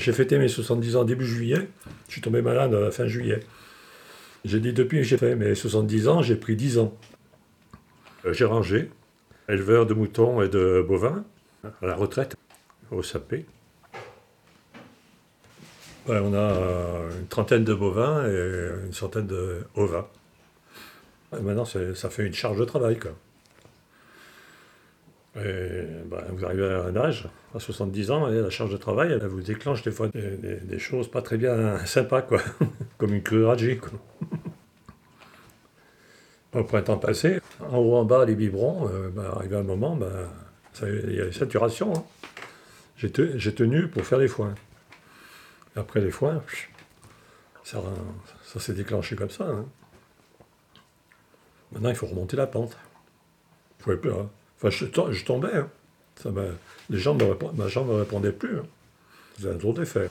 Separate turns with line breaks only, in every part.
J'ai fêté mes 70 ans début juillet. Je suis tombé malade la fin juillet. J'ai dit depuis que j'ai fait mes 70 ans, j'ai pris 10 ans. Euh, J'ai rangé, éleveur de moutons et de bovins, à la retraite, au sapé. On a euh, une trentaine de bovins et une centaine de ovins. Maintenant, ça fait une charge de travail. Et, ben, vous arrivez à un âge, à 70 ans, la charge de travail, elle vous déclenche des fois des, choses pas très bien sympas, quoi. comme une cruragie. Quoi. Au printemps passé, en haut en bas, les biberons, euh, ben, arrivé un moment, ben, il y a une saturation. hein. J'ai te- j'ai tenu pour faire les foins. Après les foins, ça, ça s'est déclenché comme ça. hein. Maintenant, il faut remonter la pente. Je pouvais plus. hein. Enfin, je, to- je tombais. hein. Les répond- ma jambe ne répondait plus. hein. C'était un drôle d'effet.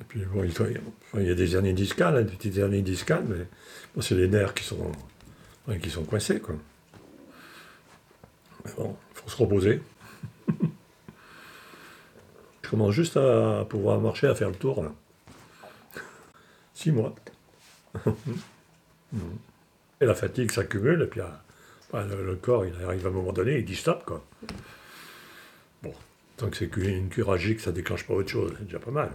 Et puis, bon, il, y a des hernies discales, hein, des petites hernies discales, mais bon, c'est les nerfs qui sont, qui sont coincés. Quoi. Mais bon, il faut se reposer. je commence juste à pouvoir marcher, à faire le tour. Là. Six mois. Et la fatigue s'accumule, et puis ah, bah, le, corps, il arrive à un moment donné, il dit stop, quoi. Bon, tant que c'est qu'une curagie, que ça déclenche pas autre chose, c'est déjà pas mal.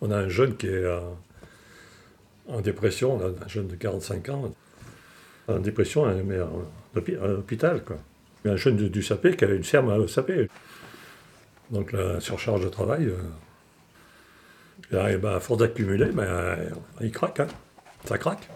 On a un jeune qui est euh, en dépression, un jeune de 45 ans, en dépression, hein, mais à l'hôpital, quoi. Il y a un jeune du, du sapé qui avait une ferme à sapé. Donc la surcharge de travail, euh, et là, eh ben, à force d'accumuler, ben, il craque, hein. ça craque.